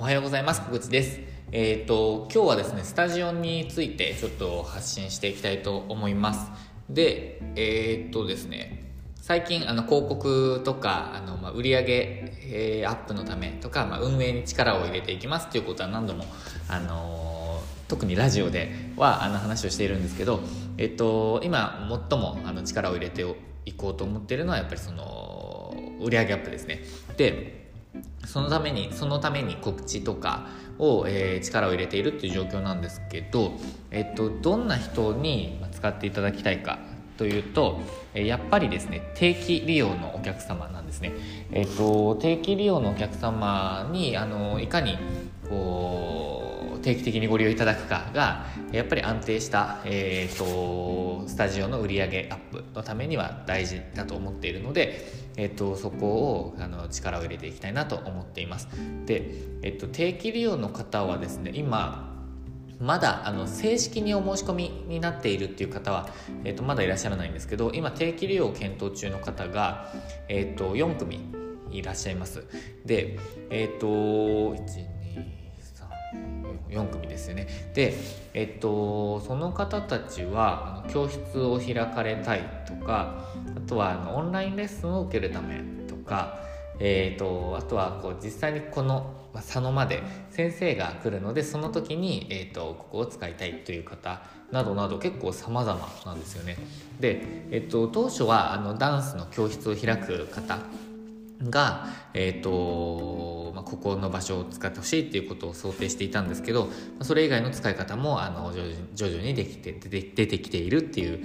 おはようございます。小口です。えっ、ー、と、今日はですね、スタジオについてちょっと発信していきたいと思います。で、えっ、ー、とですね、最近あの広告とかあの、まあ、売上、えー、アップのためとか、まあ、運営に力を入れていきますということは何度も、あの、特にラジオではあの話をしているんですけど、えっと、今最もあの力を入れていこうと思っているのはやっぱりその売上アップですね。でそのためにそのために告知とかを、えー、力を入れているっていう状況なんですけど、えっと、どんな人に使っていただきたいかというとやっぱりですね定期利用のお客様なんですね。えっと、定期利用のお客様にあのいかにこう定期的にご利用いただくかがやっぱり安定した、えーと、スタジオの売上アップのためには大事だと思っているので、えーと、そこをあの力を入れていきたいなと思っています。で、えーと、定期利用の方はですね今まだあの正式にお申し込みになっているっていう方は、えー、とまだいらっしゃらないんですけど今定期利用を検討中の方が、えー、と4組いらっしゃいます。でえっ、ー、と4組ですよねでえっとその方たちは教室を開かれたいとかあとはあのオンラインレッスンを受けるためとかえーと、あとはこう実際にこの佐野まで先生が来るのでその時に、えーと、ここを使いたいという方などなど結構様々なんですよね。で、えーと、と当初はあのダンスの教室を開く方が、えーと、ここの場所を使ってほしいっていうことを想定していたんですけどそれ以外の使い方もあの徐々にできて出てきているっていう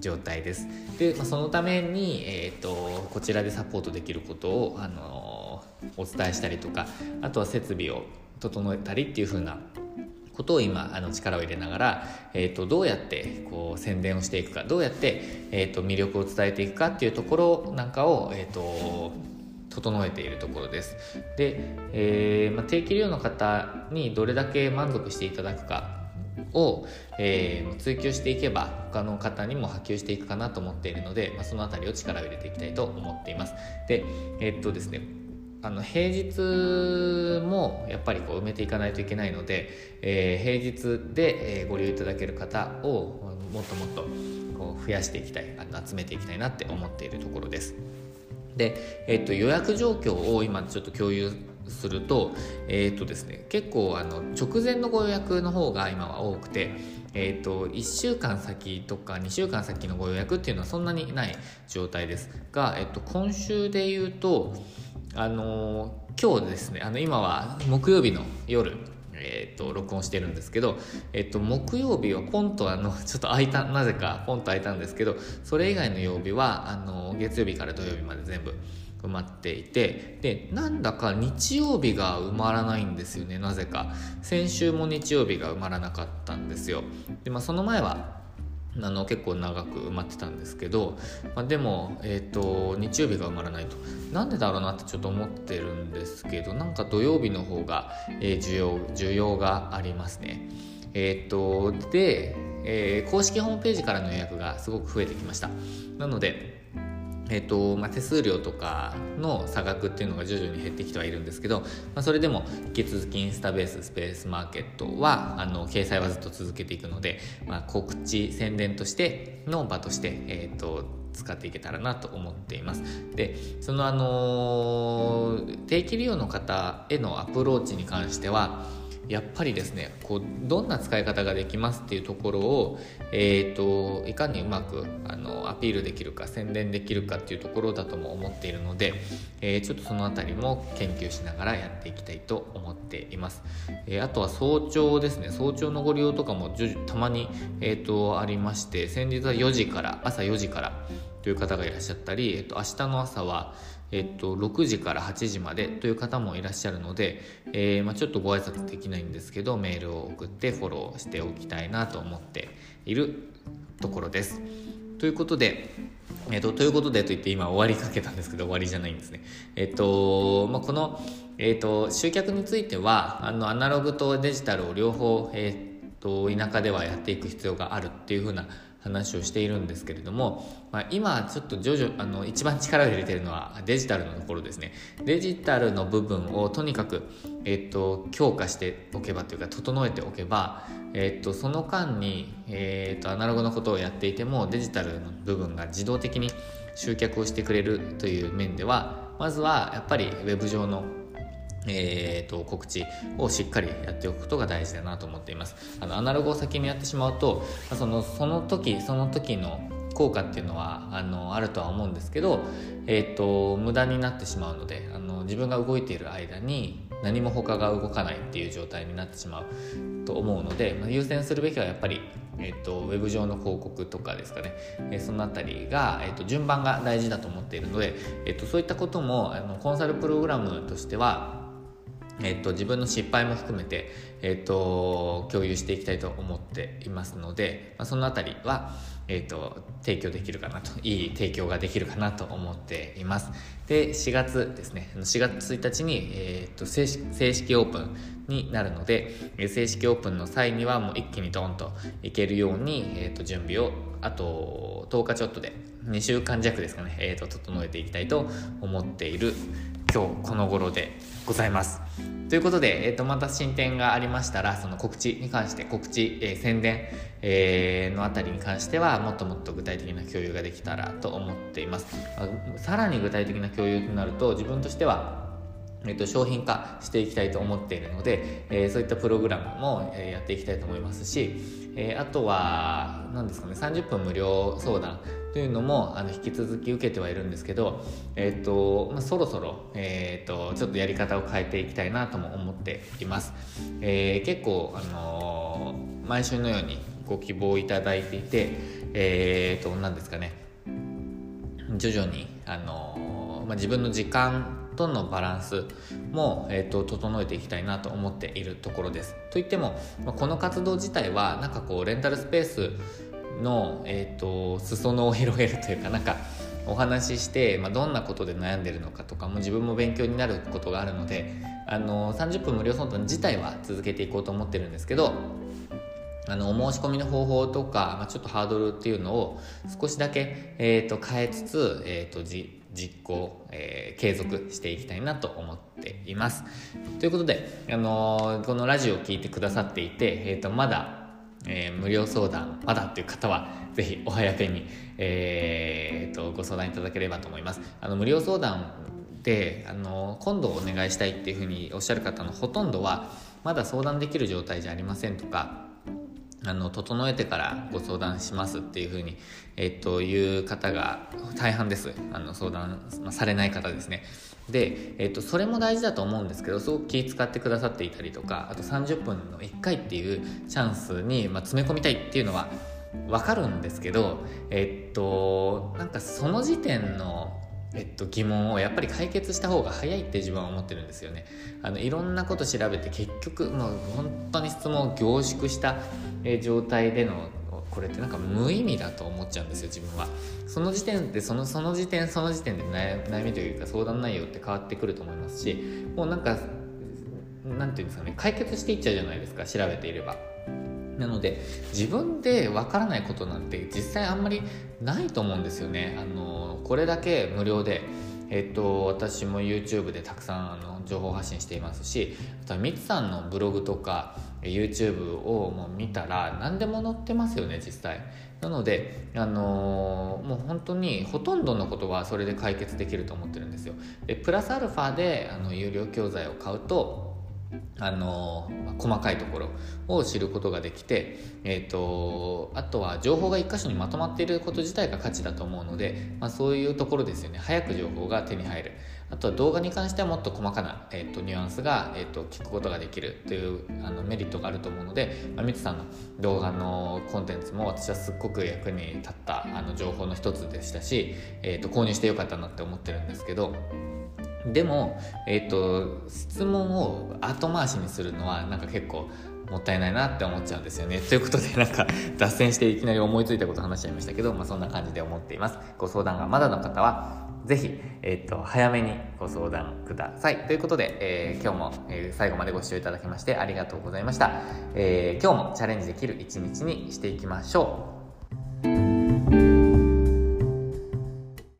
状態です。で、まあ、そのために、えーと、こちらでサポートできることを、あのお伝えしたりとかあとは設備を整えたりっていう風なことを今あの力を入れながら、えーと、どうやってこう宣伝をしていくかどうやって、えーと、魅力を伝えていくかっていうところなんかを、えーと整えているところです。で、えー、まあ、定期利用の方にどれだけ満足していただくかを、えー、追求していけば他の方にも波及していくかなと思っているので、まあ、その辺りを力を入れていきたいと思っています。で、えー、っとですねあの平日もやっぱりこう埋めていかないといけないので、えー、平日で、えご利用いただける方をもっともっとこう増やしていきたいあの集めていきたいなって思っているところです。で、えっと、予約状況を今ちょっと共有すると,、えっとですね、結構あの直前のご予約の方が今は多くて、えっと、1週間先とか2週間先のご予約っていうのはそんなにない状態です。が、えっと、今週で言うとあの今日ですねあの今は木曜日の夜えーと、録音してるんですけど、えーと、木曜日はポンとあの ちょっと空いたなぜかポンと空いたんですけどそれ以外の曜日はあの月曜日から土曜日まで全部埋まっていてでなんだか日曜日が埋まらないんですよねなぜか。先週も日曜日が埋まらなかったんですよ。で、まあ、その前はあの結構長く埋まってたんですけど、まあ、でも、えーと、日曜日が埋まらないとなんでだろうなってちょっと思ってるんですけどなんか土曜日の方が、えー、需要需要がありますね。えっ、ー、とで、えー、公式ホームページからの予約がすごく増えてきました。なのでえーとまあ、手数料とかの差額っていうのが徐々に減ってきてはいるんですけど、まあ、それでも引き続きインスタベーススペースマーケットはあの掲載はずっと続けていくので、まあ、告知宣伝としての場として、えーと、使っていけたらなと思っています。でそのあのー、定期利用の方へのアプローチに関してはやっぱりですねこうどんな使い方ができますっていうところを、えーと、いかにうまくあのアピールできるか宣伝できるかっていうところだとも思っているので、えー、ちょっとその辺りも研究しながらやっていきたいと思っています、えー、あとは早朝ですね。早朝のご利用とかもたまに、えーと、ありまして先日は4時から朝4時からという方がいらっしゃったり、えっと、明日の朝はえっと、6時から8時までという方もいらっしゃるので、えー、まあ、ちょっとご挨拶できないんですけどメールを送ってフォローしておきたいなと思っているところです。ということで、えっと、ということでと言って今終わりかけたんですけど終わりじゃないんですね。えっと、まあ、この、えっと、集客についてはあのアナログとデジタルを両方、えっと、田舎ではやっていく必要があるっていうふうな話をしているんですけれども、まあ、今ちょっと徐々あの一番力を入れてるのはデジタルのところですね。デジタルの部分をとにかく、えっと、強化しておけばというか整えておけば、えっと、その間に、えっと、アナログのことをやっていてもデジタルの部分が自動的に集客をしてくれるという面ではまずはやっぱりウェブ上のえーと、告知をしっかりやっておくことが大事だなと思っています。あのアナログを先にやってしまうとそのその時その時の効果っていうのはあのあるとは思うんですけど、えーと、無駄になってしまうのであの自分が動いている間に何も他が動かないっていう状態になってしまうと思うので、まあ、優先するべきはやっぱり、えーと、ウェブ上の広告とかですかね、えー、その辺りが、えーと、順番が大事だと思っているので、えー、とそういったこともあのコンサルプログラムとしてはえっと、自分の失敗も含めて、えっと、共有していきたいと思っていますので、まあ、その辺りは、えっと、提供できるかなといい提供ができるかなと思っています。で4月ですね。4月1日に、えっと正式オープンになるので正式オープンの際にはもう一気にドンといけるように、えっと、準備をあと10日ちょっとで2週間弱ですかね、えっと整えていきたいと思っている今日この頃でございます。ということで、えーと、また進展がありましたらその告知に関して告知、えー、宣伝、えー、のあたりに関してはもっともっと具体的な共有ができたらと思っています。さらに具体的な共有となると自分としてはえっと、商品化していきたいと思っているので、えー、そういったプログラムも、えー、やっていきたいと思いますし、えー、あとは何ですかね30分無料相談というのもあの引き続き受けてはいるんですけど、えーとまあ、そろそろ、えーと、ちょっとやり方を変えていきたいなとも思っています、え、結構、あの、毎週のようにご希望いただいていてえっ、と何ですかね徐々に、あの、まあ、自分の時間とのバランスも、えーと、整えていきたいなと思っているところです。といっても、この活動自体はなんかこうレンタルスペースの、えーと、裾野を広げるというかなんかお話しして、まあ、どんなことで悩んでるのかとかも自分も勉強になることがあるのであの30分無料相談自体は続けていこうと思ってるんですけどあのお申し込みの方法とか、まあ、ちょっとハードルっていうのを少しだけ、えーと、変えつつ、えーと、じ実行、えー、継続していきたいなと思っています。ということで、あのー、このラジオを聴いてくださっていて、えーとまだえー、無料相談まだっていう方はぜひお早めに、えーと、ご相談いただければと思いますあの無料相談であの今度お願いしたいっていうふうにおっしゃる方のほとんどはまだ相談できる状態じゃありませんとかあの整えてからご相談しますっていうふうに、えっと、いう方が大半です。あの相談されない方ですね。で、えっと、それも大事だと思うんですけどすごく気使ってくださっていたりとかあと30分の1回っていうチャンスに、まあ、詰め込みたいっていうのは分かるんですけどえっとなんかその時点のえっと、疑問をやっぱり解決した方が早いって自分は思ってるんですよね。あのいろんなこと調べて結局もう本当に質問を凝縮した状態でのこれってなんか無意味だと思っちゃうんですよ自分は。その時点でそのその時点その時点で悩みというか相談内容って変わってくると思いますしもうなんかなんていうんですかね解決していっちゃうじゃないですか調べていれば。なので自分でわからないことなんて実際あんまりないと思うんですよね。あのこれだけ無料でえっと、私も YouTube でたくさんあの情報発信していますしあとはミツさんのブログとか YouTube をもう見たら何でも載ってますよね実際。なので、あのー、もう本当にほとんどのことはそれで解決できると思ってるんですよ。でプラスアルファであの有料教材を買うとあの細かいところを知ることができて、えーと、あとは情報が1箇所にまとまっていること自体が価値だと思うので、まあ、そういうところですよね。早く情報が手に入る。あとは動画に関してはもっと細かな、えーと、ニュアンスが、えーと、聞くことができるというあのメリットがあると思うので、まあ、みつさんの動画のコンテンツも私はすっごく役に立ったあの情報の一つでしたし、えー、と購入してよかったなって思ってるんですけどでも、えっ、ー、と質問を後回しにするのはなんか結構もったいないなって思っちゃうんですよね。ということでなんか脱線していきなり思いついたこと話しちゃいましたけど、まあ、そんな感じで思っています。ご相談がまだの方はぜひ、えーと、早めにご相談ください。ということで、えー、今日も、え、最後までご視聴いただきましてありがとうございました。え、今日もチャレンジできる一日にしていきましょう。